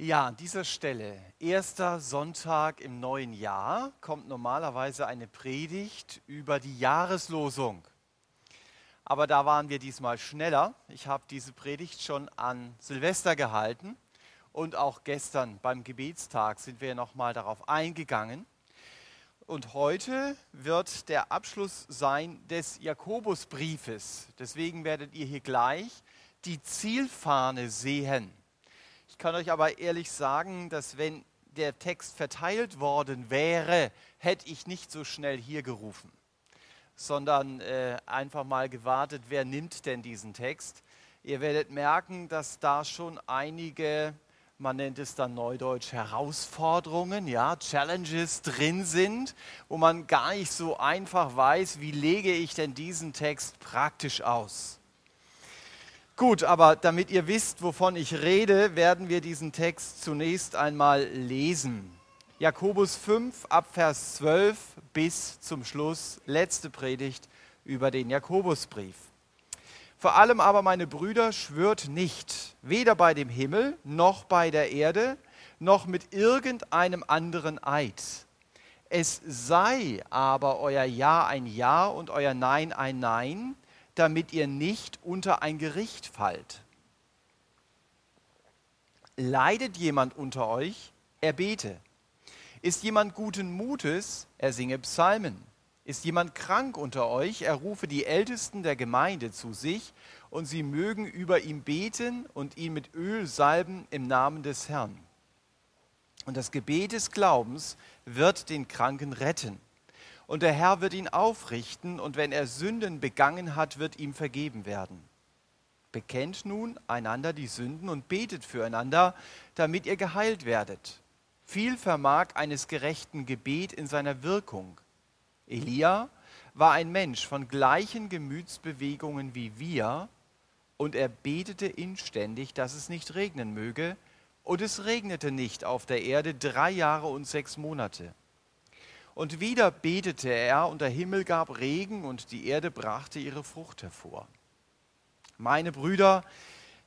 Ja, an dieser Stelle, erster Sonntag im neuen Jahr, kommt normalerweise eine Predigt über die Jahreslosung. Aber da waren wir diesmal schneller. Ich habe diese Predigt schon an Silvester gehalten und auch gestern beim Gebetstag sind wir nochmal darauf eingegangen. Und heute wird der Abschluss sein des Jakobusbriefes. Deswegen werdet ihr hier gleich die Zielfahne sehen. Ich kann euch aber ehrlich sagen, dass wenn der Text verteilt worden wäre, hätte ich nicht so schnell hier gerufen, sondern äh, einfach mal gewartet, wer nimmt denn diesen Text. Ihr werdet merken, dass da schon einige, man nennt es dann neudeutsch Herausforderungen, ja, Challenges drin sind, wo man gar nicht so einfach weiß, wie lege ich denn diesen Text praktisch aus. Gut, aber damit ihr wisst, wovon ich rede, werden wir diesen Text zunächst einmal lesen. Jakobus 5 ab Vers 12 bis zum Schluss, letzte Predigt über den Jakobusbrief. Vor allem aber, meine Brüder, schwört nicht, weder bei dem Himmel noch bei der Erde, noch mit irgendeinem anderen Eid. Es sei aber euer Ja ein Ja und euer Nein ein Nein, damit ihr nicht unter ein Gericht fallt. Leidet jemand unter euch, er bete. Ist jemand guten Mutes, er singe Psalmen. Ist jemand krank unter euch, er rufe die Ältesten der Gemeinde zu sich, und sie mögen über ihn beten und ihn mit Öl salben im Namen des Herrn. Und das Gebet des Glaubens wird den Kranken retten und der Herr wird ihn aufrichten, und wenn er Sünden begangen hat, wird ihm vergeben werden. Bekennt nun einander die Sünden und betet füreinander, damit ihr geheilt werdet. Viel vermag eines gerechten Gebet in seiner Wirkung. Elia war ein Mensch von gleichen Gemütsbewegungen wie wir, und er betete inständig, dass es nicht regnen möge, und es regnete nicht auf der Erde drei Jahre und sechs Monate. Und wieder betete er, und der Himmel gab Regen, und die Erde brachte ihre Frucht hervor. Meine Brüder,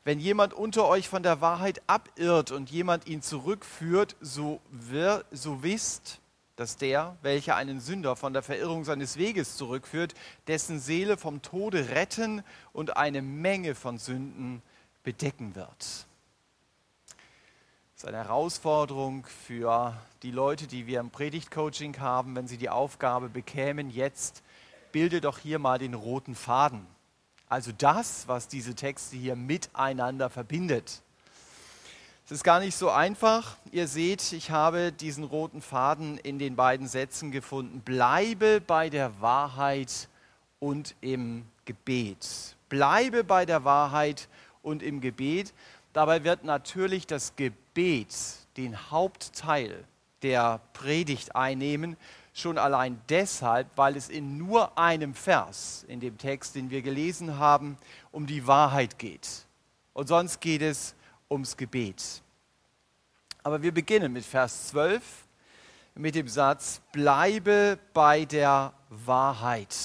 wenn jemand unter euch von der Wahrheit abirrt und jemand ihn zurückführt, so, wir, so wisst, dass der, welcher einen Sünder von der Verirrung seines Weges zurückführt, dessen Seele vom Tode retten und eine Menge von Sünden bedecken wird. Ist eine Herausforderung für die Leute, die wir im Predigtcoaching haben, wenn sie die Aufgabe bekämen, jetzt bilde doch hier mal den roten Faden. Also das, was diese Texte hier miteinander verbindet. Es ist gar nicht so einfach. Ihr seht, ich habe diesen roten Faden in den beiden Sätzen gefunden. Bleibe bei der Wahrheit und im Gebet. Bleibe bei der Wahrheit und im Gebet. Dabei wird natürlich das Gebet den Hauptteil der Predigt einnehmen, schon allein deshalb, weil es in nur einem Vers in dem Text, den wir gelesen haben, um die Wahrheit geht. Und sonst geht es ums Gebet. Aber wir beginnen mit Vers 12 mit dem Satz, bleibe bei der Wahrheit.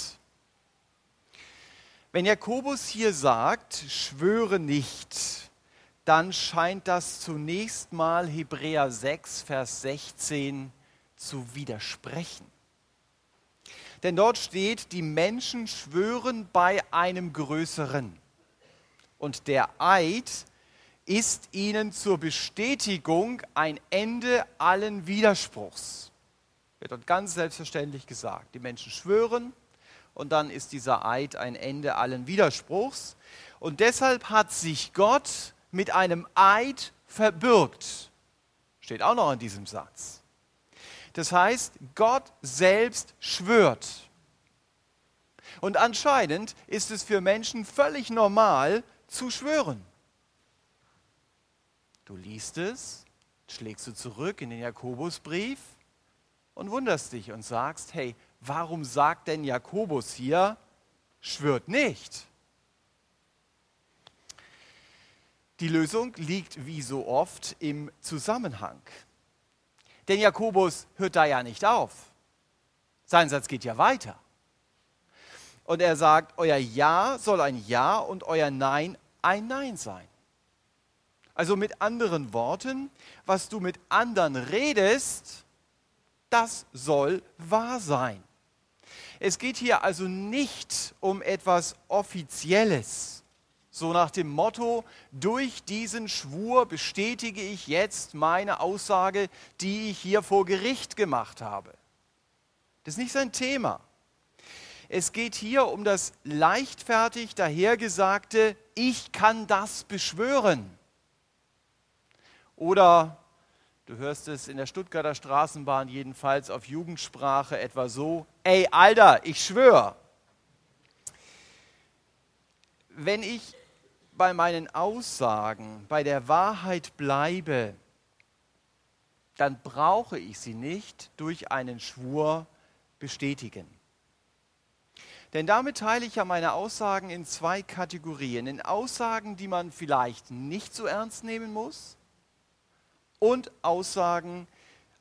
Wenn Jakobus hier sagt, schwöre nicht, dann scheint das zunächst mal Hebräer 6, Vers 16 zu widersprechen. Denn dort steht, die Menschen schwören bei einem Größeren. Und der Eid ist ihnen zur Bestätigung ein Ende allen Widerspruchs. Wird dort ganz selbstverständlich gesagt. Die Menschen schwören und dann ist dieser Eid ein Ende allen Widerspruchs. Und deshalb hat sich Gott mit einem Eid verbürgt. Steht auch noch in diesem Satz. Das heißt, Gott selbst schwört. Und anscheinend ist es für Menschen völlig normal zu schwören. Du liest es, schlägst du zurück in den Jakobusbrief und wunderst dich und sagst, hey, warum sagt denn Jakobus hier, schwört nicht? Die Lösung liegt wie so oft im Zusammenhang. Denn Jakobus hört da ja nicht auf. Sein Satz geht ja weiter. Und er sagt, euer Ja soll ein Ja und euer Nein ein Nein sein. Also mit anderen Worten, was du mit anderen redest, das soll wahr sein. Es geht hier also nicht um etwas Offizielles, so nach dem Motto, durch diesen Schwur bestätige ich jetzt meine Aussage, die ich hier vor Gericht gemacht habe. Das ist nicht sein Thema. Es geht hier um das leichtfertig dahergesagte, ich kann das beschwören. Oder du hörst es in der Stuttgarter Straßenbahn jedenfalls auf Jugendsprache etwa so, ey Alter, ich schwöre. Wenn ich bei meinen Aussagen bei der Wahrheit bleibe, dann brauche ich sie nicht durch einen Schwur bestätigen. Denn damit teile ich ja meine Aussagen in zwei Kategorien. In Aussagen, die man vielleicht nicht so ernst nehmen muss und Aussagen,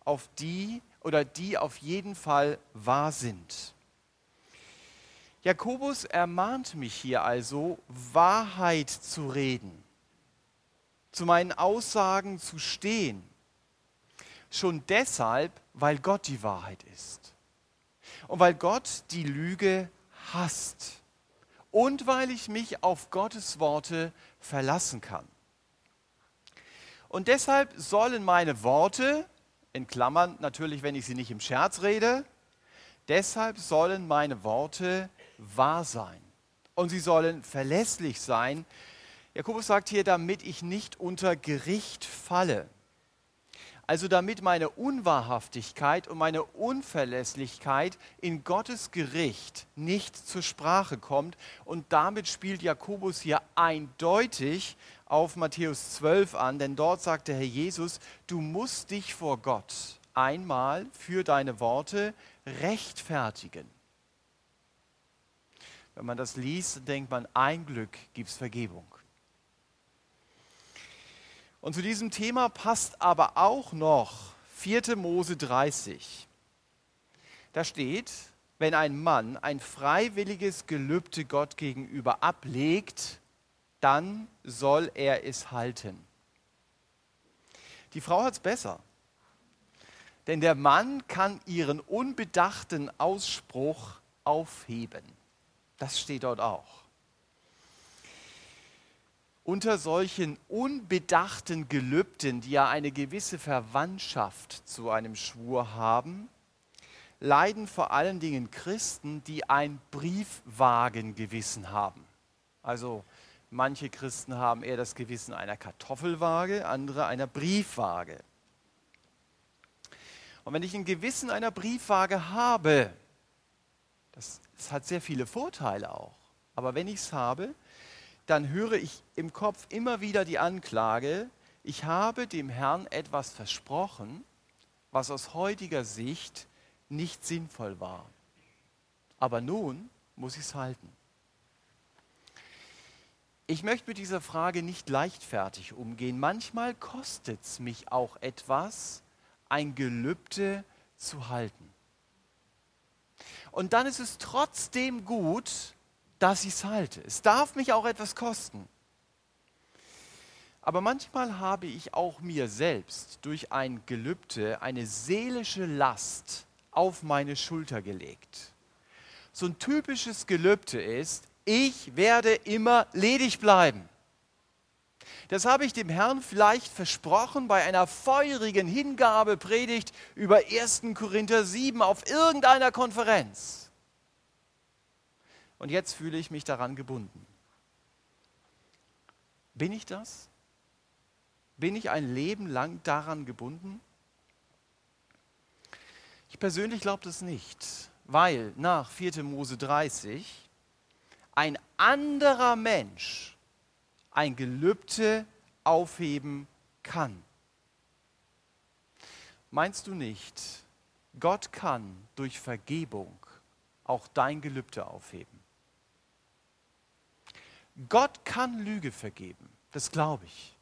auf die oder die auf jeden Fall wahr sind. Jakobus ermahnt mich hier also, Wahrheit zu reden, zu meinen Aussagen zu stehen. Schon deshalb, weil Gott die Wahrheit ist. Und weil Gott die Lüge hasst und weil ich mich auf Gottes Worte verlassen kann. Und deshalb sollen meine Worte, in Klammern natürlich, wenn ich sie nicht im Scherz rede, deshalb sollen meine Worte wahr sein und sie sollen verlässlich sein. Jakobus sagt hier, damit ich nicht unter Gericht falle. Also damit meine Unwahrhaftigkeit und meine Unverlässlichkeit in Gottes Gericht nicht zur Sprache kommt. Und damit spielt Jakobus hier eindeutig auf Matthäus 12 an, denn dort sagt der Herr Jesus, du musst dich vor Gott einmal für deine Worte rechtfertigen. Wenn man das liest, denkt man, ein Glück gibt es Vergebung. Und zu diesem Thema passt aber auch noch 4. Mose 30. Da steht, wenn ein Mann ein freiwilliges Gelübde Gott gegenüber ablegt, dann soll er es halten. Die Frau hat es besser. Denn der Mann kann ihren unbedachten Ausspruch aufheben. Das steht dort auch unter solchen unbedachten Gelübden, die ja eine gewisse Verwandtschaft zu einem Schwur haben, leiden vor allen Dingen Christen, die ein Briefwagengewissen haben. Also manche Christen haben eher das Gewissen einer Kartoffelwaage, andere einer Briefwaage. Und wenn ich ein Gewissen einer Briefwaage habe, das, das hat sehr viele Vorteile auch, aber wenn ich es habe, dann höre ich im Kopf immer wieder die Anklage, ich habe dem Herrn etwas versprochen, was aus heutiger Sicht nicht sinnvoll war. Aber nun muss ich es halten. Ich möchte mit dieser Frage nicht leichtfertig umgehen. Manchmal kostet es mich auch etwas, ein Gelübde zu halten. Und dann ist es trotzdem gut, dass ich es halte. Es darf mich auch etwas kosten. Aber manchmal habe ich auch mir selbst durch ein Gelübde eine seelische Last auf meine Schulter gelegt. So ein typisches Gelübde ist, ich werde immer ledig bleiben. Das habe ich dem Herrn vielleicht versprochen bei einer feurigen Hingabepredigt über 1. Korinther 7 auf irgendeiner Konferenz und jetzt fühle ich mich daran gebunden. Bin ich das? Bin ich ein Leben lang daran gebunden? Ich persönlich glaube das nicht, weil nach 4. Mose 30 ein anderer Mensch ein Gelübde aufheben kann. Meinst du nicht, Gott kann durch Vergebung auch dein Gelübde aufheben? Gott kann Lüge vergeben, das glaube ich.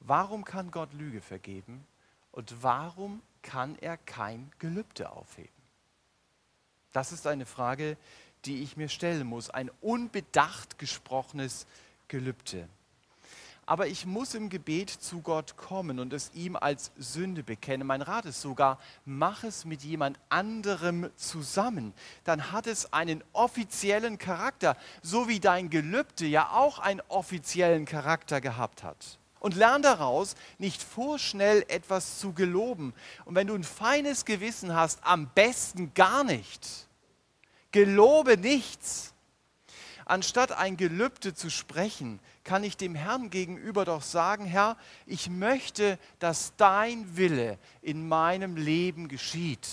Warum kann Gott Lüge vergeben und warum kann er kein Gelübde aufheben? Das ist eine Frage, die ich mir stellen muss. Ein unbedacht gesprochenes Gelübde. aber ich muss im Gebet zu Gott kommen und es ihm als Sünde bekennen. Mein Rat ist sogar, mach es mit jemand anderem zusammen. Dann hat es einen offiziellen Charakter, so wie dein Gelübde ja auch einen offiziellen Charakter gehabt hat. Und lern daraus, nicht vorschnell etwas zu geloben. Und wenn du ein feines Gewissen hast, am besten gar nicht. Gelobe nichts. Anstatt ein Gelübde zu sprechen, kann ich dem Herrn gegenüber doch sagen, Herr, ich möchte, dass dein Wille in meinem Leben geschieht.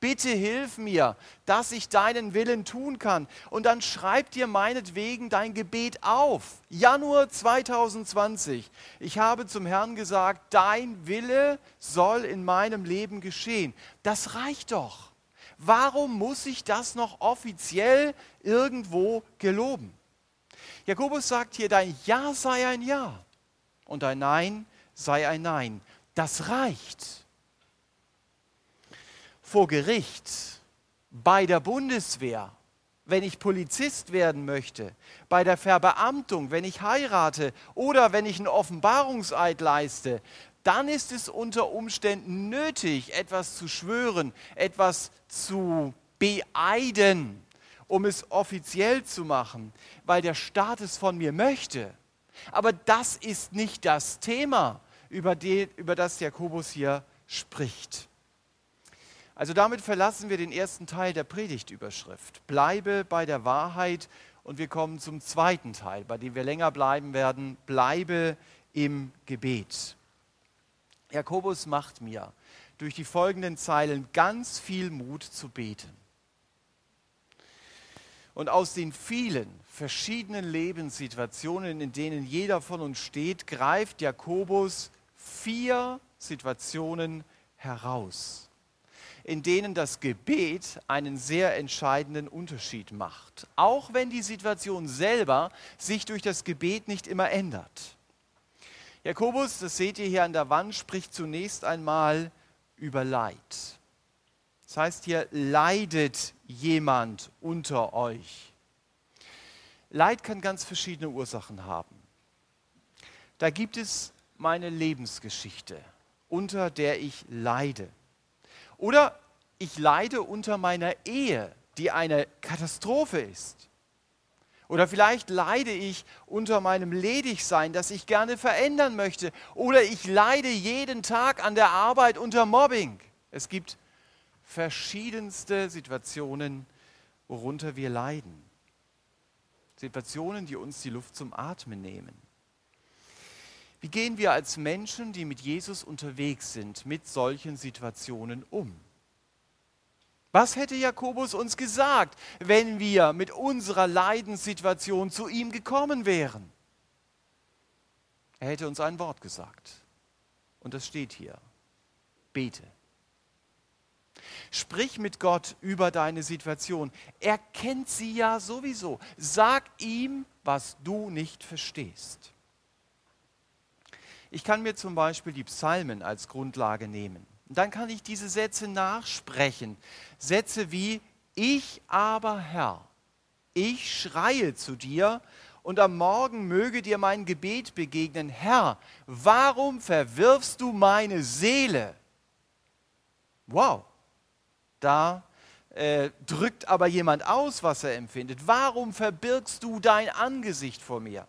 Bitte hilf mir, dass ich deinen Willen tun kann. Und dann schreib dir meinetwegen dein Gebet auf. Januar 2020. Ich habe zum Herrn gesagt, dein Wille soll in meinem Leben geschehen. Das reicht doch. Warum muss ich das noch offiziell irgendwo geloben? Jakobus sagt hier, dein Ja sei ein Ja und dein Nein sei ein Nein. Das reicht. Vor Gericht, bei der Bundeswehr, wenn ich Polizist werden möchte, bei der Verbeamtung, wenn ich heirate oder wenn ich einen Offenbarungseid leiste, dann ist es unter Umständen nötig, etwas zu schwören, etwas zu beeiden, um es offiziell zu machen, weil der Staat es von mir möchte. Aber das ist nicht das Thema, über, die, über das Jakobus hier spricht. Also damit verlassen wir den ersten Teil der Predigtüberschrift. Bleibe bei der Wahrheit und wir kommen zum zweiten Teil, bei dem wir länger bleiben werden. Bleibe im Gebet. Jakobus macht mir durch die folgenden Zeilen ganz viel Mut zu beten. Und aus den vielen verschiedenen Lebenssituationen, in denen jeder von uns steht, greift Jakobus vier Situationen heraus, in denen das Gebet einen sehr entscheidenden Unterschied macht, auch wenn die Situation selber sich durch das Gebet nicht immer ändert. Jakobus, das seht ihr hier an der Wand, spricht zunächst einmal über Leid. Das heißt hier, leidet jemand unter euch. Leid kann ganz verschiedene Ursachen haben. Da gibt es meine Lebensgeschichte, unter der ich leide. Oder ich leide unter meiner Ehe, die eine Katastrophe ist. Oder vielleicht leide ich unter meinem Ledigsein, das ich gerne verändern möchte. Oder ich leide jeden Tag an der Arbeit unter Mobbing. Es gibt verschiedenste Situationen, worunter wir leiden. Situationen, die uns die Luft zum Atmen nehmen. Wie gehen wir als Menschen, die mit Jesus unterwegs sind, mit solchen Situationen um? Was hätte Jakobus uns gesagt, wenn wir mit unserer Leidenssituation zu ihm gekommen wären? Er hätte uns ein Wort gesagt. Und das steht hier. Bete. Sprich mit Gott über deine Situation. Er kennt sie ja sowieso. Sag ihm, was du nicht verstehst. Ich kann mir zum Beispiel die Psalmen als Grundlage nehmen. Und dann kann ich diese Sätze nachsprechen. Sätze wie, ich aber Herr, ich schreie zu dir und am Morgen möge dir mein Gebet begegnen. Herr, warum verwirfst du meine Seele? Wow, da äh, drückt aber jemand aus, was er empfindet. Warum verbirgst du dein Angesicht vor mir?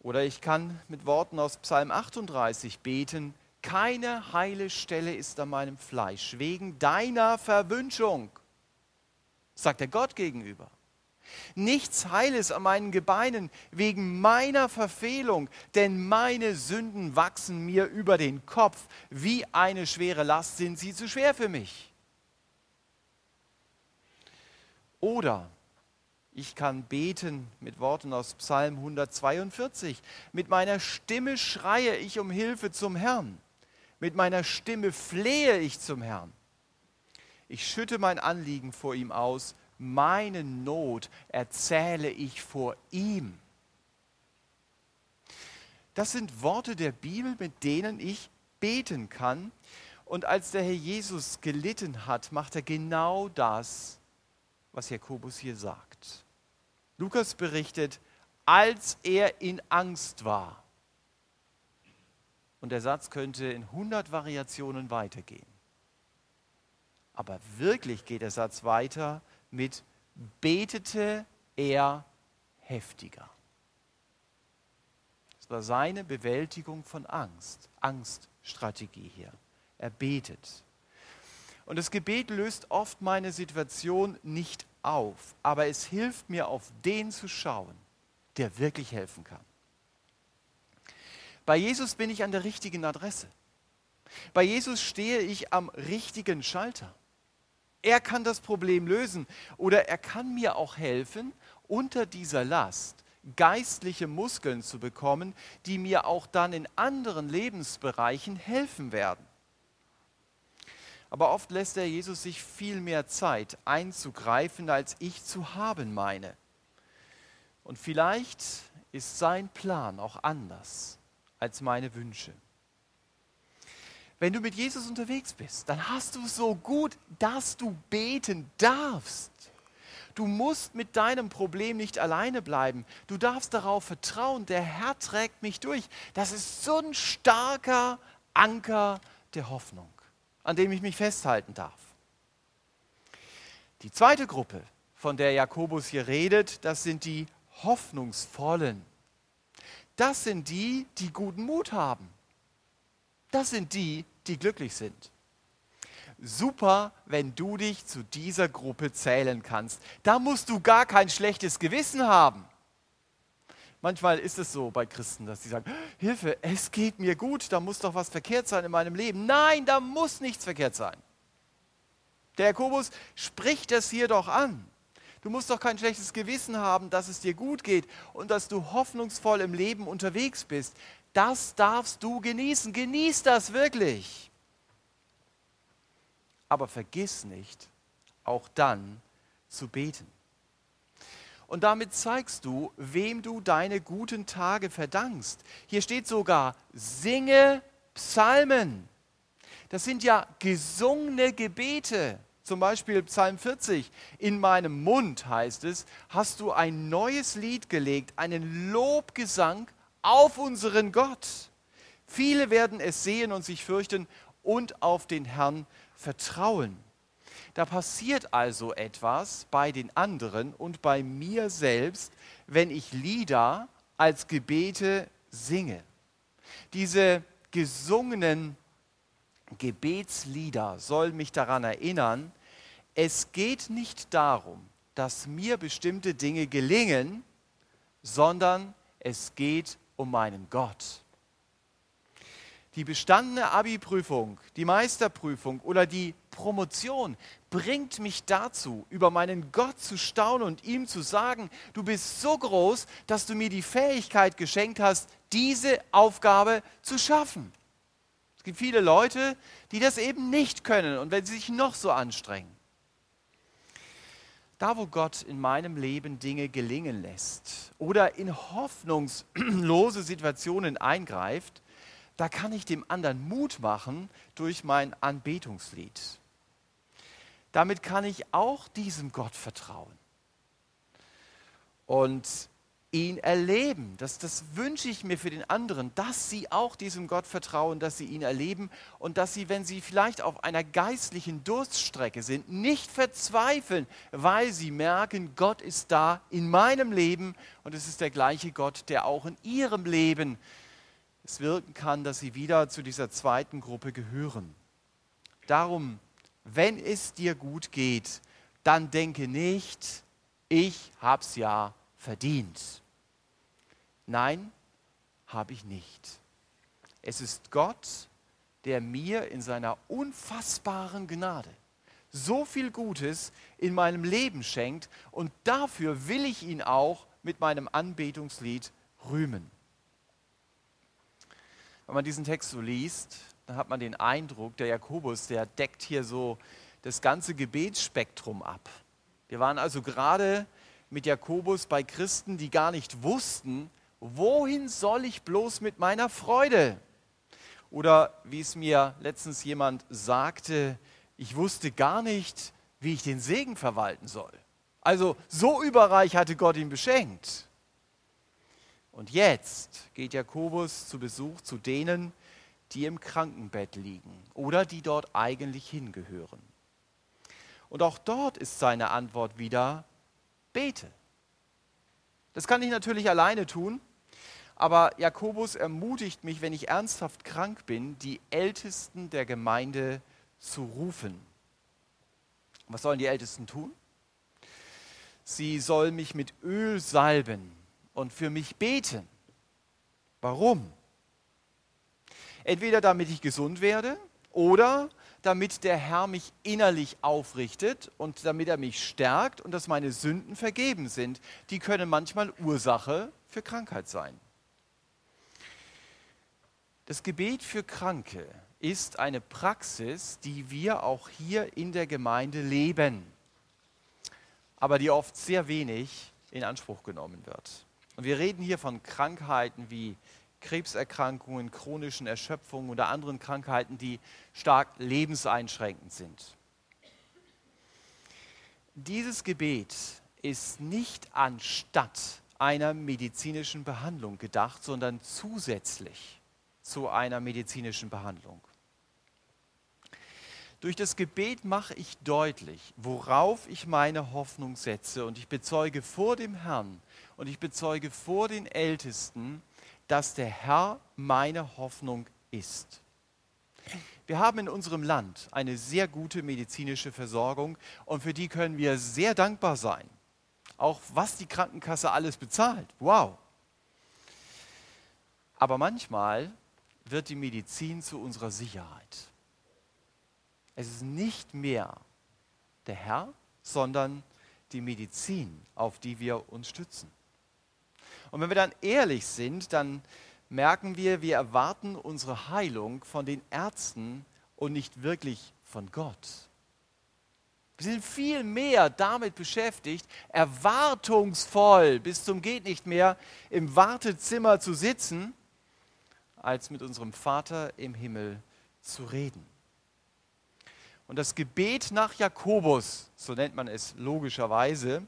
Oder ich kann mit Worten aus Psalm 38 beten, keine heile Stelle ist an meinem Fleisch, wegen deiner Verwünschung, sagt er Gott gegenüber. Nichts Heiles an meinen Gebeinen wegen meiner Verfehlung, denn meine Sünden wachsen mir über den Kopf. Wie eine schwere Last sind sie zu schwer für mich. Oder ich kann beten mit Worten aus Psalm 142. Mit meiner Stimme schreie ich um Hilfe zum Herrn. Mit meiner Stimme flehe ich zum Herrn. Ich schütte mein Anliegen vor ihm aus. Meine Not erzähle ich vor ihm. Das sind Worte der Bibel, mit denen ich beten kann. Und als der Herr Jesus gelitten hat, macht er genau das, was Jakobus hier sagt. Lukas berichtet, als er in Angst war. Und der Satz könnte in 100 Variationen weitergehen. Aber wirklich geht der Satz weiter mit betete er heftiger. Das war seine Bewältigung von Angst, Angststrategie hier. Er betet. Und das Gebet löst oft meine Situation nicht auf, aber es hilft mir, auf den zu schauen, der wirklich helfen kann. Bei Jesus bin ich an der richtigen Adresse. Bei Jesus stehe ich am richtigen Schalter. Er kann das Problem lösen oder er kann mir auch helfen, unter dieser Last geistliche Muskeln zu bekommen, die mir auch dann in anderen Lebensbereichen helfen werden. Aber oft lässt der Jesus sich viel mehr Zeit einzugreifen, als ich zu haben meine. Und vielleicht ist sein Plan auch anders als meine Wünsche. Wenn du mit Jesus unterwegs bist, dann hast du es so gut, dass du beten darfst. Du musst mit deinem Problem nicht alleine bleiben. Du darfst darauf vertrauen, der Herr trägt mich durch. Das ist so ein starker Anker der Hoffnung, an dem ich mich festhalten darf. Die zweite Gruppe, von der Jakobus hier redet, das sind die Hoffnungsvollen. Das sind die, die guten Mut haben. Das sind die, die glücklich sind. Super, wenn du dich zu dieser Gruppe zählen kannst. Da musst du gar kein schlechtes Gewissen haben. Manchmal ist es so bei Christen, dass sie sagen, Hilfe, es geht mir gut, da muss doch was verkehrt sein in meinem Leben. Nein, da muss nichts verkehrt sein. Der Jakobus spricht das hier doch an. Du musst doch kein schlechtes Gewissen haben, dass es dir gut geht und dass du hoffnungsvoll im Leben unterwegs bist. Das darfst du genießen. Genieß das wirklich. Aber vergiss nicht, auch dann zu beten. Und damit zeigst du, wem du deine guten Tage verdankst. Hier steht sogar, singe Psalmen. Das sind ja gesungene Gebete. Zum Beispiel Psalm 40. In meinem Mund heißt es, hast du ein neues Lied gelegt, einen Lobgesang auf unseren Gott. Viele werden es sehen und sich fürchten und auf den Herrn vertrauen. Da passiert also etwas bei den anderen und bei mir selbst, wenn ich Lieder als Gebete singe. Diese gesungenen Gebetslieder sollen mich daran erinnern, es geht nicht darum, dass mir bestimmte Dinge gelingen, sondern es geht um meinen Gott. Die bestandene Abi-Prüfung, die Meisterprüfung oder die Promotion bringt mich dazu, über meinen Gott zu staunen und ihm zu sagen, du bist so groß, dass du mir die Fähigkeit geschenkt hast, diese Aufgabe zu schaffen. Es gibt viele Leute, die das eben nicht können und wenn sie sich noch so anstrengen. Da, wo Gott in meinem Leben Dinge gelingen lässt oder in hoffnungslose Situationen eingreift, da kann ich dem anderen Mut machen durch mein Anbetungslied. Damit kann ich auch diesem Gott vertrauen und ihn erleben. Das, das wünsche ich mir für den anderen, dass sie auch diesem Gott vertrauen, dass sie ihn erleben und dass sie, wenn sie vielleicht auf einer geistlichen Durststrecke sind, nicht verzweifeln, weil sie merken, Gott ist da in meinem Leben und es ist der gleiche Gott, der auch in ihrem Leben es wirken kann, dass sie wieder zu dieser zweiten Gruppe gehören. Darum, wenn es dir gut geht, dann denke nicht, ich hab's ja verdient. Nein, habe ich nicht. Es ist Gott, der mir in seiner unfassbaren Gnade so viel Gutes in meinem Leben schenkt und dafür will ich ihn auch mit meinem Anbetungslied rühmen. Wenn man diesen Text so liest, dann hat man den Eindruck, der Jakobus, der deckt hier so das ganze Gebetsspektrum ab. Wir waren also gerade mit Jakobus bei Christen, die gar nicht wussten, wohin soll ich bloß mit meiner Freude? Oder wie es mir letztens jemand sagte, ich wusste gar nicht, wie ich den Segen verwalten soll. Also so überreich hatte Gott ihn beschenkt. Und jetzt geht Jakobus zu Besuch zu denen, die im Krankenbett liegen oder die dort eigentlich hingehören. Und auch dort ist seine Antwort wieder, bete. Das kann ich natürlich alleine tun, aber Jakobus ermutigt mich, wenn ich ernsthaft krank bin, die Ältesten der Gemeinde zu rufen. Was sollen die Ältesten tun? Sie sollen mich mit Öl salben und für mich beten. Warum? Entweder damit ich gesund werde oder damit der Herr mich innerlich aufrichtet und damit er mich stärkt und dass meine Sünden vergeben sind. Die können manchmal Ursache für Krankheit sein. Das Gebet für Kranke ist eine Praxis, die wir auch hier in der Gemeinde leben, aber die oft sehr wenig in Anspruch genommen wird. Und wir reden hier von Krankheiten wie Krebserkrankungen, chronischen Erschöpfungen oder anderen Krankheiten, die stark lebenseinschränkend sind. Dieses Gebet ist nicht anstatt einer medizinischen Behandlung gedacht, sondern zusätzlich zu einer medizinischen Behandlung. Durch das Gebet mache ich deutlich, worauf ich meine Hoffnung setze und ich bezeuge vor dem Herrn und ich bezeuge vor den Ältesten, dass der Herr meine Hoffnung ist. Wir haben in unserem Land eine sehr gute medizinische Versorgung und für die können wir sehr dankbar sein. Auch was die Krankenkasse alles bezahlt. Wow. Aber manchmal wird die Medizin zu unserer Sicherheit. Es ist nicht mehr der Herr, sondern die Medizin, auf die wir uns stützen. Und wenn wir dann ehrlich sind, dann merken wir, wir erwarten unsere Heilung von den Ärzten und nicht wirklich von Gott. Wir sind viel mehr damit beschäftigt, erwartungsvoll bis zum geht nicht mehr im Wartezimmer zu sitzen als mit unserem Vater im Himmel zu reden. Und das Gebet nach Jakobus, so nennt man es logischerweise,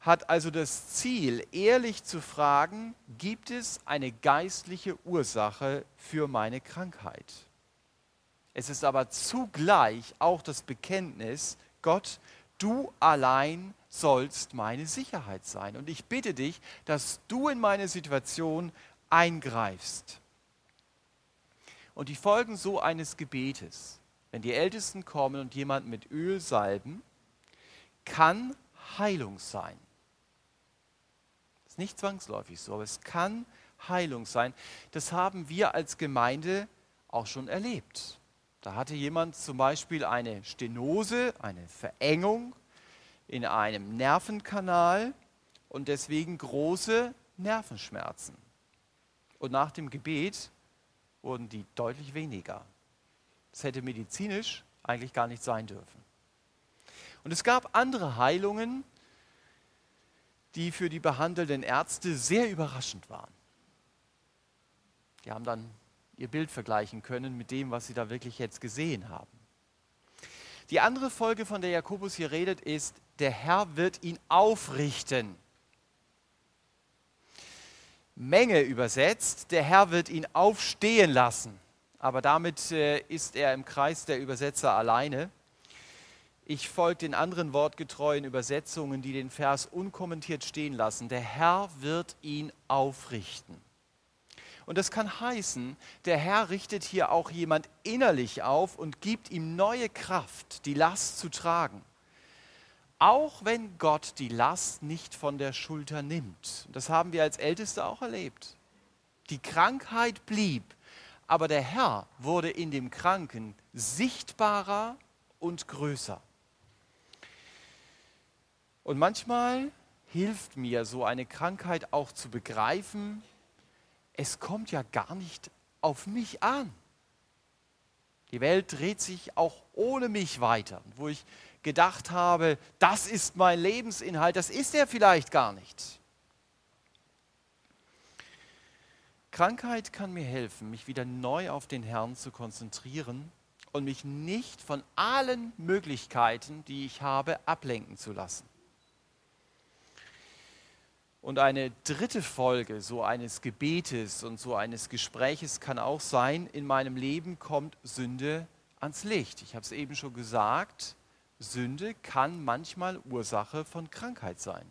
hat also das Ziel, ehrlich zu fragen, gibt es eine geistliche Ursache für meine Krankheit? Es ist aber zugleich auch das Bekenntnis, Gott, du allein sollst meine Sicherheit sein. Und ich bitte dich, dass du in meine Situation eingreifst. Und die Folgen so eines Gebetes, wenn die Ältesten kommen und jemand mit Öl salben, kann Heilung sein. Das ist nicht zwangsläufig so, aber es kann Heilung sein. Das haben wir als Gemeinde auch schon erlebt. Da hatte jemand zum Beispiel eine Stenose, eine Verengung in einem Nervenkanal und deswegen große Nervenschmerzen. Und nach dem Gebet wurden die deutlich weniger. Das hätte medizinisch eigentlich gar nicht sein dürfen. Und es gab andere Heilungen, die für die behandelnden Ärzte sehr überraschend waren. Die haben dann ihr Bild vergleichen können mit dem, was sie da wirklich jetzt gesehen haben. Die andere Folge, von der Jakobus hier redet, ist, der Herr wird ihn aufrichten. Menge übersetzt, der Herr wird ihn aufstehen lassen. Aber damit äh, ist er im Kreis der Übersetzer alleine. Ich folge den anderen wortgetreuen Übersetzungen, die den Vers unkommentiert stehen lassen. Der Herr wird ihn aufrichten. Und das kann heißen, der Herr richtet hier auch jemand innerlich auf und gibt ihm neue Kraft, die Last zu tragen auch wenn Gott die Last nicht von der Schulter nimmt. Das haben wir als Älteste auch erlebt. Die Krankheit blieb, aber der Herr wurde in dem Kranken sichtbarer und größer. Und manchmal hilft mir so eine Krankheit auch zu begreifen, es kommt ja gar nicht auf mich an. Die Welt dreht sich auch ohne mich weiter. Wo ich gedacht habe, das ist mein Lebensinhalt, das ist er vielleicht gar nicht. Krankheit kann mir helfen, mich wieder neu auf den Herrn zu konzentrieren und mich nicht von allen Möglichkeiten, die ich habe, ablenken zu lassen. Und eine dritte Folge so eines Gebetes und so eines Gespräches kann auch sein, in meinem Leben kommt Sünde ans Licht. Ich habe es eben schon gesagt, Sünde kann manchmal Ursache von Krankheit sein.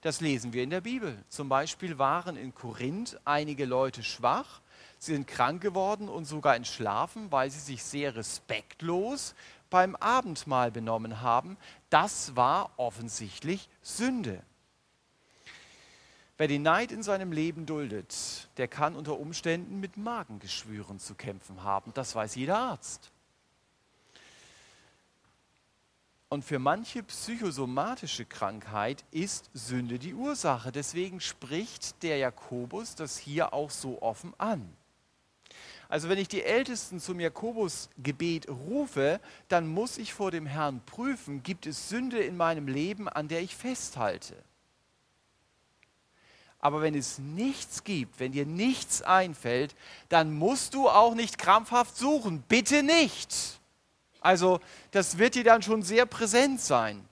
Das lesen wir in der Bibel. Zum Beispiel waren in Korinth einige Leute schwach, sie sind krank geworden und sogar entschlafen, weil sie sich sehr respektlos beim Abendmahl benommen haben. Das war offensichtlich Sünde. Wer den Neid in seinem Leben duldet, der kann unter Umständen mit Magengeschwüren zu kämpfen haben. Das weiß jeder Arzt. Und für manche psychosomatische Krankheit ist Sünde die Ursache. Deswegen spricht der Jakobus das hier auch so offen an. Also wenn ich die Ältesten zum Jakobusgebet rufe, dann muss ich vor dem Herrn prüfen, gibt es Sünde in meinem Leben, an der ich festhalte. Aber wenn es nichts gibt, wenn dir nichts einfällt, dann musst du auch nicht krampfhaft suchen. Bitte nicht. Also das wird dir dann schon sehr präsent sein.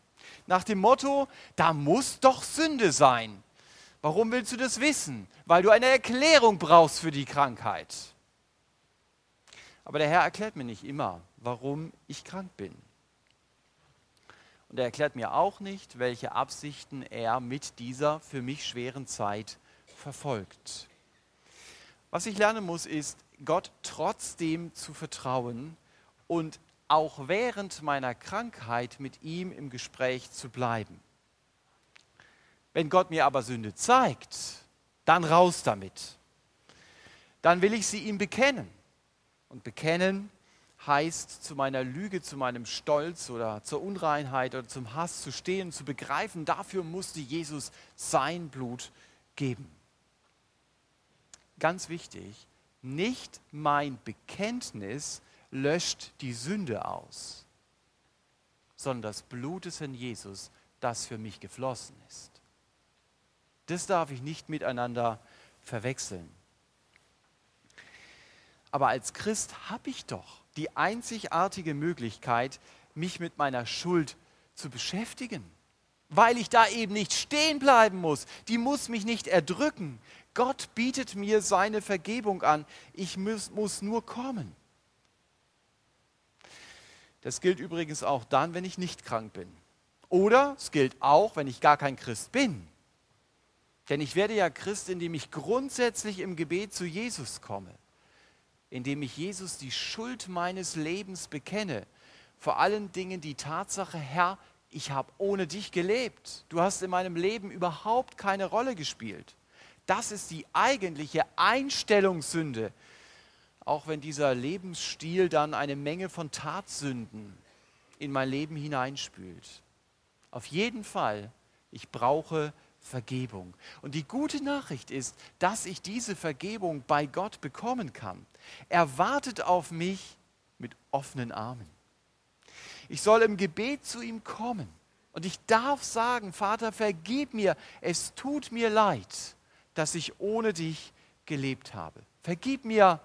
Nach dem Motto, da muss doch Sünde sein. Warum willst du das wissen? Weil du eine Erklärung brauchst für die Krankheit. Aber der Herr erklärt mir nicht immer, warum ich krank bin. Und er erklärt mir auch nicht, welche Absichten er mit dieser für mich schweren Zeit verfolgt. Was ich lernen muss, ist, Gott trotzdem zu vertrauen und auch während meiner Krankheit mit ihm im Gespräch zu bleiben. Wenn Gott mir aber Sünde zeigt, dann raus damit. Dann will ich sie ihm bekennen. Und bekennen heißt, zu meiner Lüge, zu meinem Stolz oder zur Unreinheit oder zum Hass zu stehen, zu begreifen, dafür musste Jesus sein Blut geben. Ganz wichtig, nicht mein Bekenntnis löscht die Sünde aus, sondern das Blut des Herrn Jesus, das für mich geflossen ist. Das darf ich nicht miteinander verwechseln. Aber als Christ habe ich doch die einzigartige Möglichkeit, mich mit meiner Schuld zu beschäftigen. Weil ich da eben nicht stehen bleiben muss. Die muss mich nicht erdrücken. Gott bietet mir seine Vergebung an. Ich muss, muss nur kommen. Das gilt übrigens auch dann, wenn ich nicht krank bin. Oder es gilt auch, wenn ich gar kein Christ bin. Denn ich werde ja Christ, indem ich grundsätzlich im Gebet zu Jesus komme indem ich Jesus die Schuld meines Lebens bekenne. Vor allen Dingen die Tatsache, Herr, ich habe ohne dich gelebt. Du hast in meinem Leben überhaupt keine Rolle gespielt. Das ist die eigentliche Einstellungssünde, auch wenn dieser Lebensstil dann eine Menge von Tatsünden in mein Leben hineinspült. Auf jeden Fall, ich brauche Vergebung. Und die gute Nachricht ist, dass ich diese Vergebung bei Gott bekommen kann. Er wartet auf mich mit offenen Armen. Ich soll im Gebet zu ihm kommen. Und ich darf sagen, Vater, vergib mir, es tut mir leid, dass ich ohne dich gelebt habe. Vergib mir,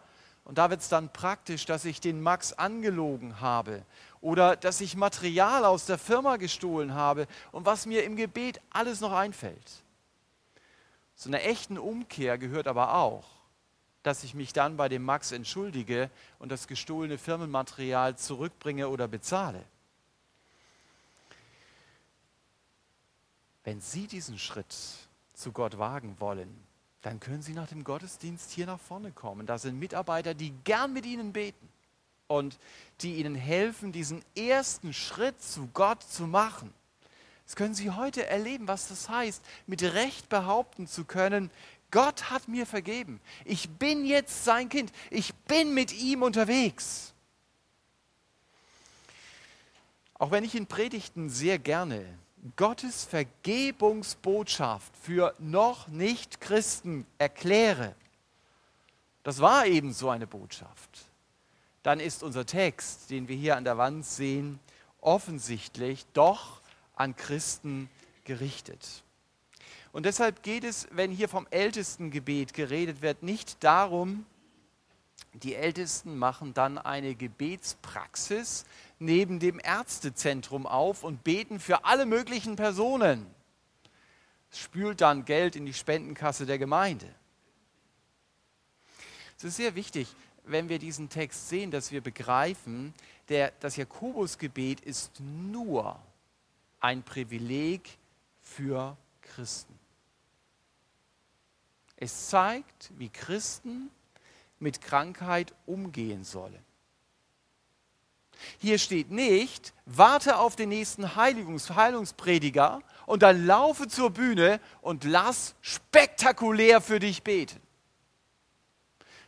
und da wird es dann praktisch, dass ich den Max angelogen habe oder dass ich Material aus der Firma gestohlen habe und was mir im Gebet alles noch einfällt. Zu einer echten Umkehr gehört aber auch, dass ich mich dann bei dem Max entschuldige und das gestohlene Firmenmaterial zurückbringe oder bezahle. Wenn Sie diesen Schritt zu Gott wagen wollen, dann können Sie nach dem Gottesdienst hier nach vorne kommen. Da sind Mitarbeiter, die gern mit Ihnen beten und die ihnen helfen, diesen ersten Schritt zu Gott zu machen. Das können Sie heute erleben, was das heißt, mit Recht behaupten zu können, Gott hat mir vergeben. Ich bin jetzt sein Kind. Ich bin mit ihm unterwegs. Auch wenn ich in Predigten sehr gerne Gottes Vergebungsbotschaft für noch nicht Christen erkläre, das war eben so eine Botschaft dann ist unser Text, den wir hier an der Wand sehen, offensichtlich doch an Christen gerichtet. Und deshalb geht es, wenn hier vom Ältestengebet geredet wird, nicht darum, die Ältesten machen dann eine Gebetspraxis neben dem Ärztezentrum auf und beten für alle möglichen Personen, spült dann Geld in die Spendenkasse der Gemeinde. Es ist sehr wichtig, wenn wir diesen Text sehen, dass wir begreifen, der, das Jakobusgebet ist nur ein Privileg für Christen. Es zeigt, wie Christen mit Krankheit umgehen sollen. Hier steht nicht, warte auf den nächsten Heiligungs Heilungsprediger und dann laufe zur Bühne und lass spektakulär für dich beten.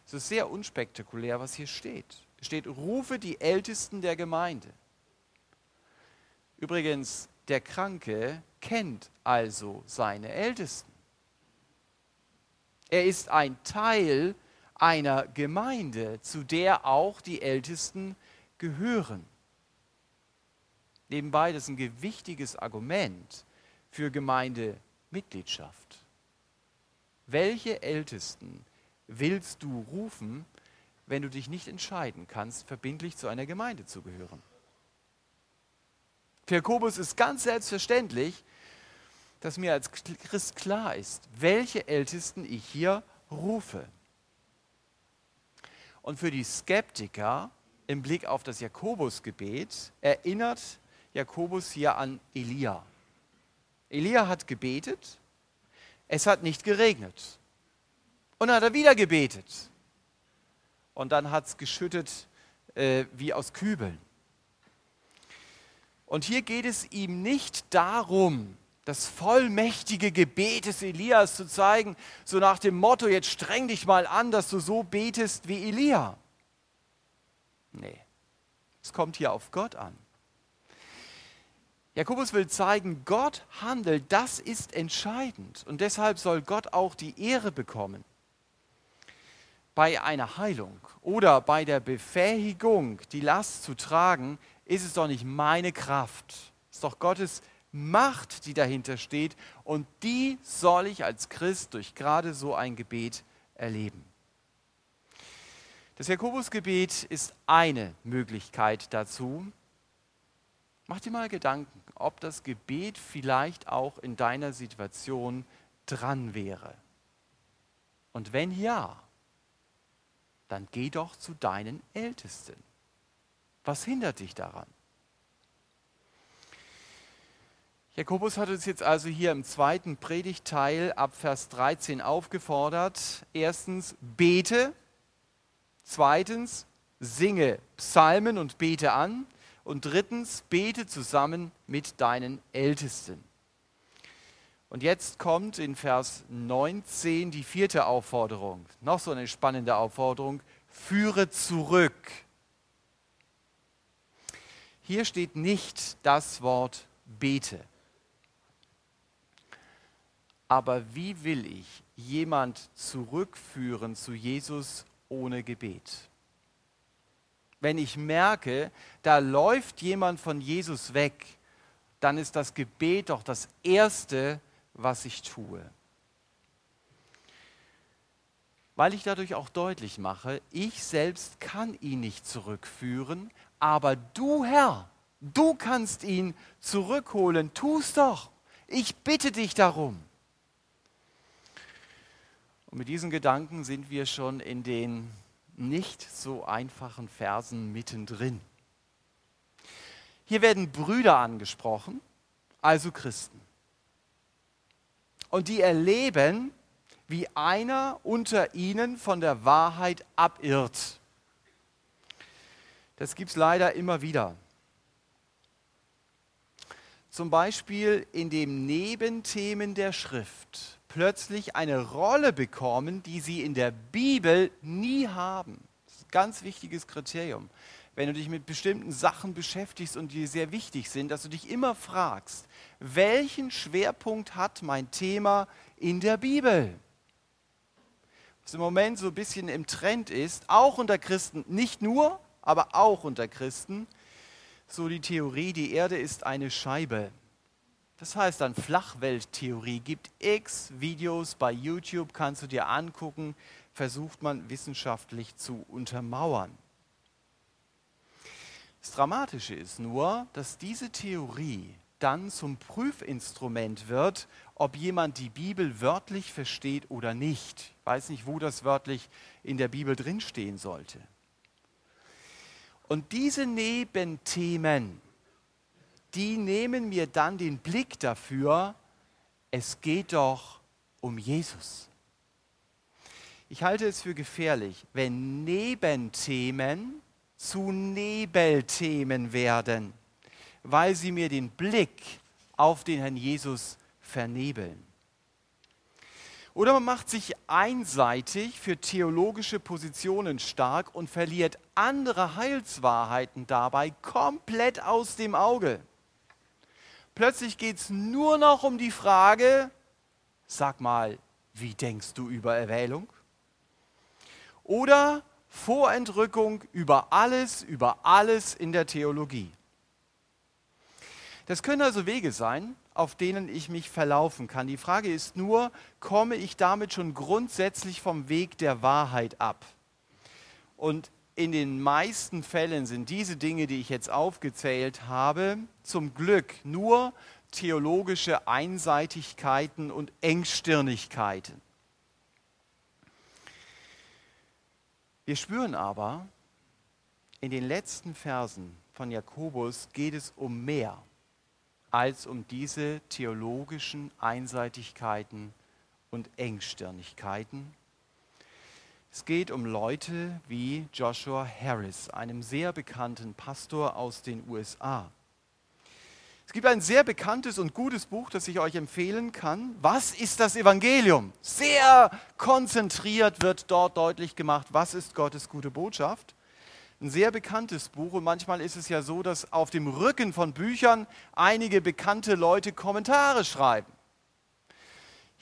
Es ist sehr unspektakulär, was hier steht. Es steht, rufe die Ältesten der Gemeinde. Übrigens, der Kranke kennt also seine Ältesten. Er ist ein Teil einer Gemeinde, zu der auch die Ältesten gehören. Nebenbei, das ist ein gewichtiges Argument für Gemeindemitgliedschaft. Welche Ältesten willst du rufen, wenn du dich nicht entscheiden kannst, verbindlich zu einer Gemeinde zu gehören? Für Jakobus ist ganz selbstverständlich, dass mir als Christ klar ist, welche Ältesten ich hier rufe. Und für die Skeptiker im Blick auf das Jakobusgebet erinnert Jakobus hier an Elia. Elia hat gebetet, es hat nicht geregnet. Und dann hat er wieder gebetet. Und dann hat es geschüttet äh, wie aus Kübeln. Und hier geht es ihm nicht darum, das vollmächtige Gebet des Elias zu zeigen, so nach dem Motto, jetzt streng dich mal an, dass du so betest wie Elia. Nee, es kommt hier auf Gott an. Jakobus will zeigen, Gott handelt, das ist entscheidend und deshalb soll Gott auch die Ehre bekommen. Bei einer Heilung oder bei der Befähigung, die Last zu tragen, ist es doch nicht meine Kraft, es ist doch Gottes Macht, die dahinter steht und die soll ich als Christ durch gerade so ein Gebet erleben. Das Jakobusgebet ist eine Möglichkeit dazu. Mach dir mal Gedanken, ob das Gebet vielleicht auch in deiner Situation dran wäre. Und wenn ja, dann geh doch zu deinen Ältesten. Was hindert dich daran? Jakobus hat uns jetzt also hier im zweiten Predigtteil ab Vers 13 aufgefordert. Erstens, bete, Zweitens, singe Psalmen und bete an. Und drittens, bete zusammen mit deinen Ältesten. Und jetzt kommt in Vers 19 die vierte Aufforderung. Noch so eine spannende Aufforderung. Führe zurück. Hier steht nicht das Wort bete. Aber wie will ich jemand zurückführen zu Jesus ohne Gebet. Wenn ich merke, da läuft jemand von Jesus weg, dann ist das Gebet doch das Erste, was ich tue. Weil ich dadurch auch deutlich mache, ich selbst kann ihn nicht zurückführen, aber du Herr, du kannst ihn zurückholen. Tu es doch. Ich bitte dich darum. Und mit diesen Gedanken sind wir schon in den nicht so einfachen Versen mittendrin. Hier werden Brüder angesprochen, also Christen. Und die erleben, wie einer unter ihnen von der Wahrheit abirrt. Das gibt es leider immer wieder. Zum Beispiel in den Nebenthemen der Schrift plötzlich eine Rolle bekommen, die sie in der Bibel nie haben. Das ist ein ganz wichtiges Kriterium. Wenn du dich mit bestimmten Sachen beschäftigst und die sehr wichtig sind, dass du dich immer fragst, welchen Schwerpunkt hat mein Thema in der Bibel? Was im Moment so ein bisschen im Trend ist, auch unter Christen, nicht nur, aber auch unter Christen, so die Theorie, die Erde ist eine Scheibe. Das heißt dann Flachwelttheorie. Gibt x Videos bei YouTube, kannst du dir angucken, versucht man wissenschaftlich zu untermauern. Das Dramatische ist nur, dass diese Theorie dann zum Prüfinstrument wird, ob jemand die Bibel wörtlich versteht oder nicht. Ich weiß nicht, wo das wörtlich in der Bibel drinstehen sollte. Und diese Nebenthemen, die nehmen mir dann den Blick dafür, es geht doch um Jesus. Ich halte es für gefährlich, wenn Nebenthemen zu Nebelthemen werden, weil sie mir den Blick auf den Herrn Jesus vernebeln. Oder man macht sich einseitig für theologische Positionen stark und verliert andere Heilswahrheiten dabei komplett aus dem Auge. Plötzlich geht es nur noch um die Frage, sag mal, wie denkst du über Erwählung? Oder Vorentrückung über alles, über alles in der Theologie. Das können also Wege sein, auf denen ich mich verlaufen kann. Die Frage ist nur, komme ich damit schon grundsätzlich vom Weg der Wahrheit ab? Und in den meisten Fällen sind diese Dinge, die ich jetzt aufgezählt habe, zum Glück nur theologische Einseitigkeiten und Engstirnigkeiten. Wir spüren aber, in den letzten Versen von Jakobus geht es um mehr als um diese theologischen Einseitigkeiten und Engstirnigkeiten. Es geht um Leute wie Joshua Harris, einem sehr bekannten Pastor aus den USA. Es gibt ein sehr bekanntes und gutes Buch, das ich euch empfehlen kann. Was ist das Evangelium? Sehr konzentriert wird dort deutlich gemacht, was ist Gottes gute Botschaft ein sehr bekanntes Buch und manchmal ist es ja so, dass auf dem Rücken von Büchern einige bekannte Leute Kommentare schreiben.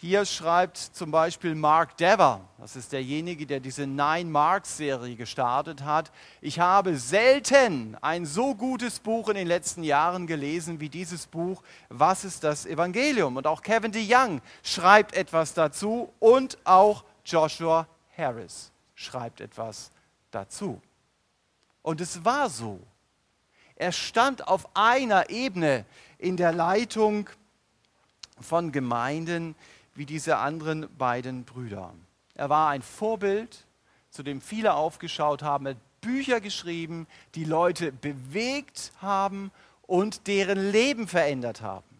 Hier schreibt zum Beispiel Mark Dever, das ist derjenige, der diese Nine Marks Serie gestartet hat. Ich habe selten ein so gutes Buch in den letzten Jahren gelesen wie dieses Buch Was ist das Evangelium? Und auch Kevin DeYoung schreibt etwas dazu und auch Joshua Harris schreibt etwas dazu. Und es war so. Er stand auf einer Ebene in der Leitung von Gemeinden wie diese anderen beiden Brüder. Er war ein Vorbild, zu dem viele aufgeschaut haben. Hat Bücher geschrieben, die Leute bewegt haben und deren Leben verändert haben.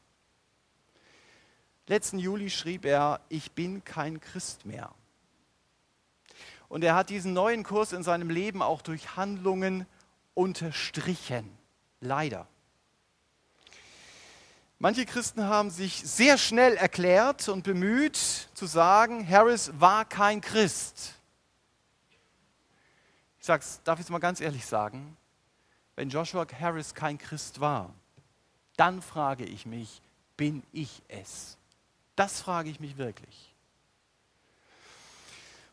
Letzten Juli schrieb er, ich bin kein Christ mehr. Und er hat diesen neuen Kurs in seinem Leben auch durch Handlungen unterstrichen. Leider. Manche Christen haben sich sehr schnell erklärt und bemüht zu sagen, Harris war kein Christ. Ich sag's, darf ich es mal ganz ehrlich sagen, wenn Joshua Harris kein Christ war, dann frage ich mich, bin ich es? Das frage ich mich wirklich.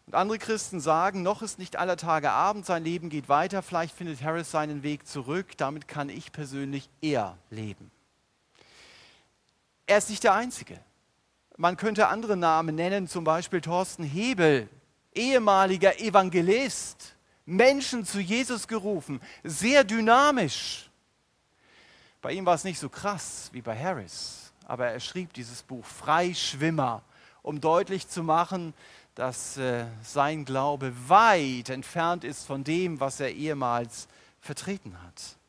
Und andere Christen sagen, noch ist nicht aller Tage Abend, sein Leben geht weiter, vielleicht findet Harris seinen Weg zurück, damit kann ich persönlich eher leben. Er ist nicht der Einzige. Man könnte andere Namen nennen, zum Beispiel Thorsten Hebel, ehemaliger Evangelist, Menschen zu Jesus gerufen, sehr dynamisch. Bei ihm war es nicht so krass wie bei Harris, aber er schrieb dieses Buch Freischwimmer, um deutlich zu machen, dass äh, sein Glaube weit entfernt ist von dem, was er ehemals vertreten hat.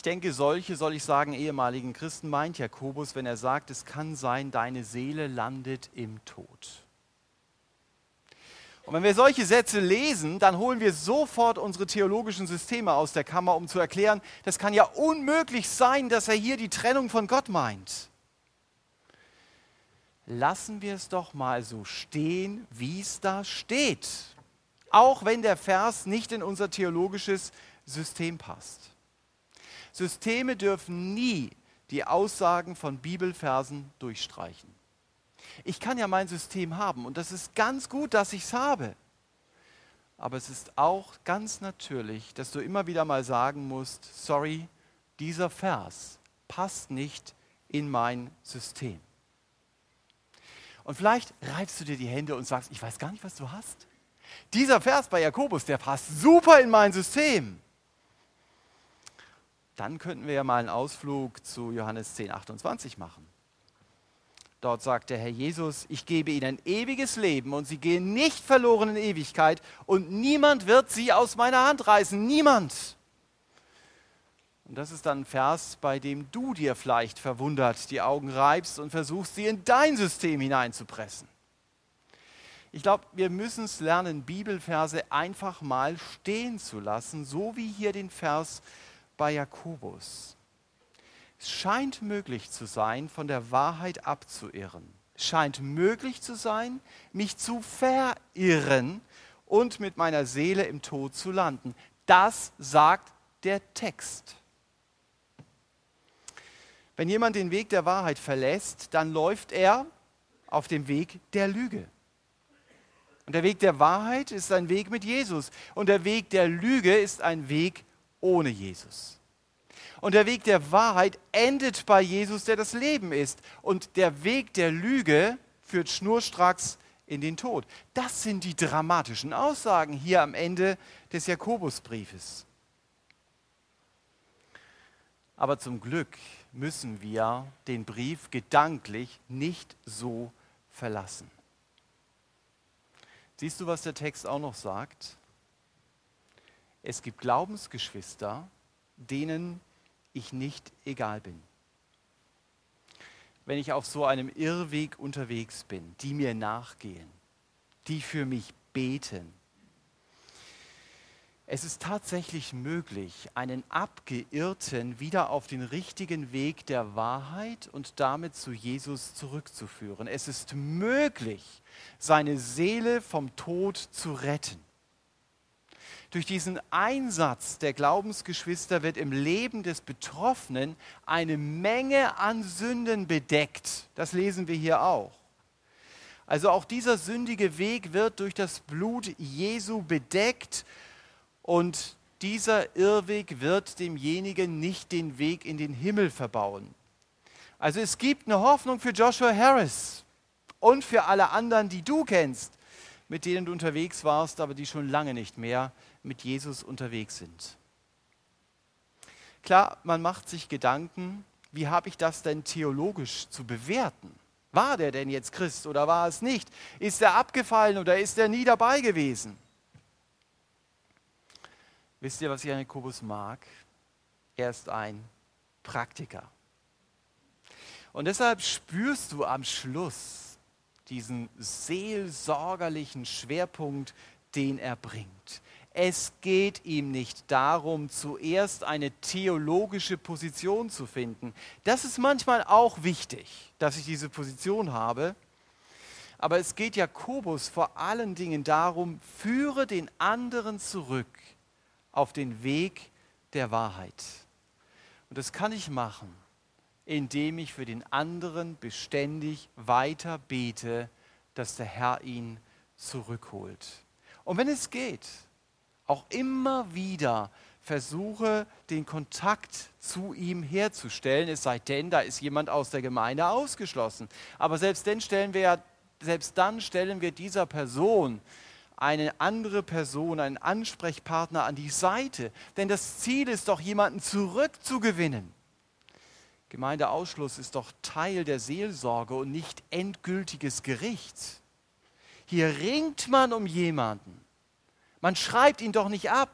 Ich denke, solche, soll ich sagen, ehemaligen Christen meint Jakobus, wenn er sagt, es kann sein, deine Seele landet im Tod. Und wenn wir solche Sätze lesen, dann holen wir sofort unsere theologischen Systeme aus der Kammer, um zu erklären, das kann ja unmöglich sein, dass er hier die Trennung von Gott meint lassen wir es doch mal so stehen, wie es da steht. Auch wenn der Vers nicht in unser theologisches System passt. Systeme dürfen nie die Aussagen von Bibelversen durchstreichen. Ich kann ja mein System haben und das ist ganz gut, dass ich es habe. Aber es ist auch ganz natürlich, dass du immer wieder mal sagen musst, sorry, dieser Vers passt nicht in mein System. Und vielleicht reibst du dir die Hände und sagst, ich weiß gar nicht, was du hast. Dieser Vers bei Jakobus, der passt super in mein System. Dann könnten wir ja mal einen Ausflug zu Johannes 10, 28 machen. Dort sagt der Herr Jesus, ich gebe ihnen ewiges Leben und sie gehen nicht verloren in Ewigkeit und niemand wird sie aus meiner Hand reißen. Niemand. Und das ist dann ein Vers, bei dem du dir vielleicht verwundert die Augen reibst und versuchst, sie in dein System hineinzupressen. Ich glaube, wir müssen es lernen, Bibelverse einfach mal stehen zu lassen, so wie hier den Vers bei Jakobus. Es scheint möglich zu sein, von der Wahrheit abzuirren. Es scheint möglich zu sein, mich zu verirren und mit meiner Seele im Tod zu landen. Das sagt der Text. Wenn jemand den Weg der Wahrheit verlässt, dann läuft er auf dem Weg der Lüge. Und der Weg der Wahrheit ist ein Weg mit Jesus. Und der Weg der Lüge ist ein Weg ohne Jesus. Und der Weg der Wahrheit endet bei Jesus, der das Leben ist. Und der Weg der Lüge führt schnurstracks in den Tod. Das sind die dramatischen Aussagen hier am Ende des Jakobusbriefes. Aber zum Glück müssen wir den Brief gedanklich nicht so verlassen. Siehst du, was der Text auch noch sagt? Es gibt Glaubensgeschwister, denen ich nicht egal bin. Wenn ich auf so einem Irrweg unterwegs bin, die mir nachgehen, die für mich beten. Es ist tatsächlich möglich, einen Abgeirrten wieder auf den richtigen Weg der Wahrheit und damit zu Jesus zurückzuführen. Es ist möglich, seine Seele vom Tod zu retten. Durch diesen Einsatz der Glaubensgeschwister wird im Leben des Betroffenen eine Menge an Sünden bedeckt. Das lesen wir hier auch. Also auch dieser sündige Weg wird durch das Blut Jesu bedeckt und dieser Irrweg wird demjenigen nicht den Weg in den Himmel verbauen. Also es gibt eine Hoffnung für Joshua Harris und für alle anderen, die du kennst, mit denen du unterwegs warst, aber die schon lange nicht mehr mit Jesus unterwegs sind. Klar, man macht sich Gedanken, wie habe ich das denn theologisch zu bewerten? War der denn jetzt Christ oder war es nicht? Ist er abgefallen oder ist er nie dabei gewesen? Wisst ihr, was ich an Jakobus mag? Er ist ein Praktiker. Und deshalb spürst du am Schluss diesen seelsorgerlichen Schwerpunkt, den er bringt. Es geht ihm nicht darum, zuerst eine theologische Position zu finden. Das ist manchmal auch wichtig, dass ich diese Position habe. Aber es geht Jakobus vor allen Dingen darum, führe den anderen zurück auf den Weg der Wahrheit. Und das kann ich machen, indem ich für den anderen beständig weiter bete, dass der Herr ihn zurückholt. Und wenn es geht, auch immer wieder versuche, den Kontakt zu ihm herzustellen, es sei denn, da ist jemand aus der Gemeinde ausgeschlossen. Aber selbst dann stellen wir, selbst dann stellen wir dieser Person eine andere Person, einen Ansprechpartner an die Seite. Denn das Ziel ist doch, jemanden zurückzugewinnen. Gemeindeausschluss ist doch Teil der Seelsorge und nicht endgültiges Gericht. Hier ringt man um jemanden. Man schreibt ihn doch nicht ab.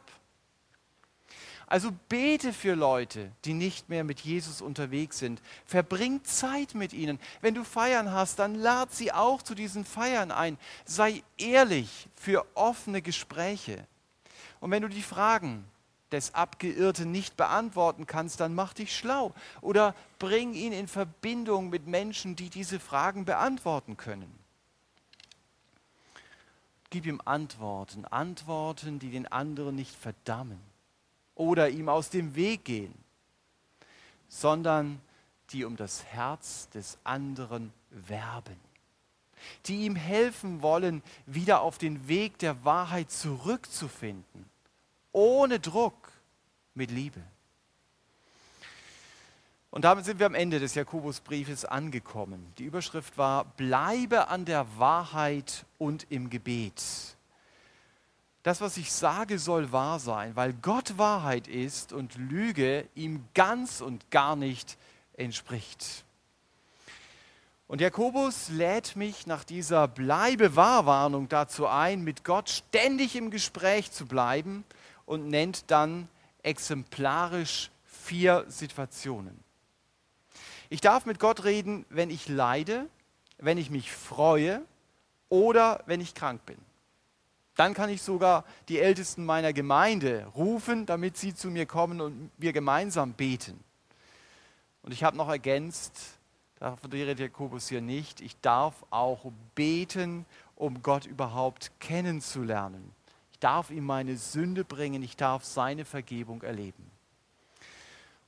Also bete für Leute, die nicht mehr mit Jesus unterwegs sind. Verbring Zeit mit ihnen. Wenn du Feiern hast, dann lad sie auch zu diesen Feiern ein. Sei ehrlich für offene Gespräche. Und wenn du die Fragen des Abgeirrten nicht beantworten kannst, dann mach dich schlau oder bring ihn in Verbindung mit Menschen, die diese Fragen beantworten können. Gib ihm Antworten, Antworten, die den anderen nicht verdammen oder ihm aus dem Weg gehen, sondern die um das Herz des anderen werben, die ihm helfen wollen, wieder auf den Weg der Wahrheit zurückzufinden, ohne Druck, mit Liebe. Und damit sind wir am Ende des Jakobusbriefes angekommen. Die Überschrift war, bleibe an der Wahrheit und im Gebet. das, was ich sage, soll wahr sein, weil Gott Wahrheit ist und Lüge ihm ganz und gar nicht entspricht. Und Jakobus lädt mich nach dieser Bleibe-Wahrwarnung dazu ein, mit Gott ständig im Gespräch zu bleiben und nennt dann exemplarisch vier Situationen. Ich darf mit Gott reden, wenn ich leide, wenn ich mich freue oder wenn ich krank bin. Dann kann ich sogar die Ältesten meiner Gemeinde rufen, damit sie zu mir kommen und wir gemeinsam beten. Und ich habe noch ergänzt, davon redet Jakobus hier nicht, ich darf auch beten, um Gott überhaupt kennenzulernen. Ich darf ihm meine Sünde bringen, ich darf seine Vergebung erleben.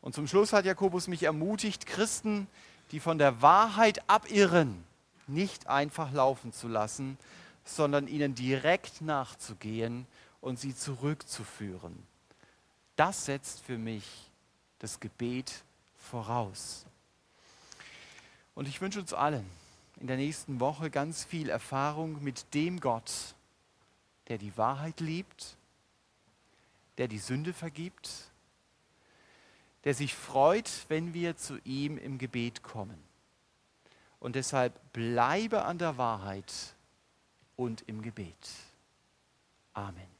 Und zum Schluss hat Jakobus mich ermutigt, Christen, die von der Wahrheit abirren, nicht einfach laufen zu lassen, sondern ihnen direkt nachzugehen und sie zurückzuführen. Das setzt für mich das Gebet voraus. Und ich wünsche uns allen in der nächsten Woche ganz viel Erfahrung mit dem Gott, der die Wahrheit liebt, der die Sünde vergibt, der sich freut, wenn wir zu ihm im Gebet kommen. Und deshalb bleibe an der Wahrheit und im Gebet. Amen.